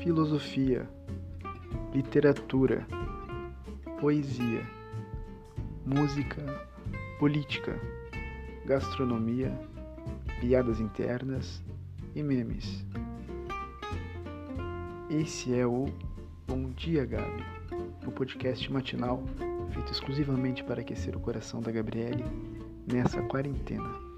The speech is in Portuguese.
filosofia, literatura, poesia, música, política, gastronomia, piadas internas e memes. Esse é o Bom Dia Gabi, o podcast matinal feito exclusivamente para aquecer o coração da Gabriele nessa quarentena.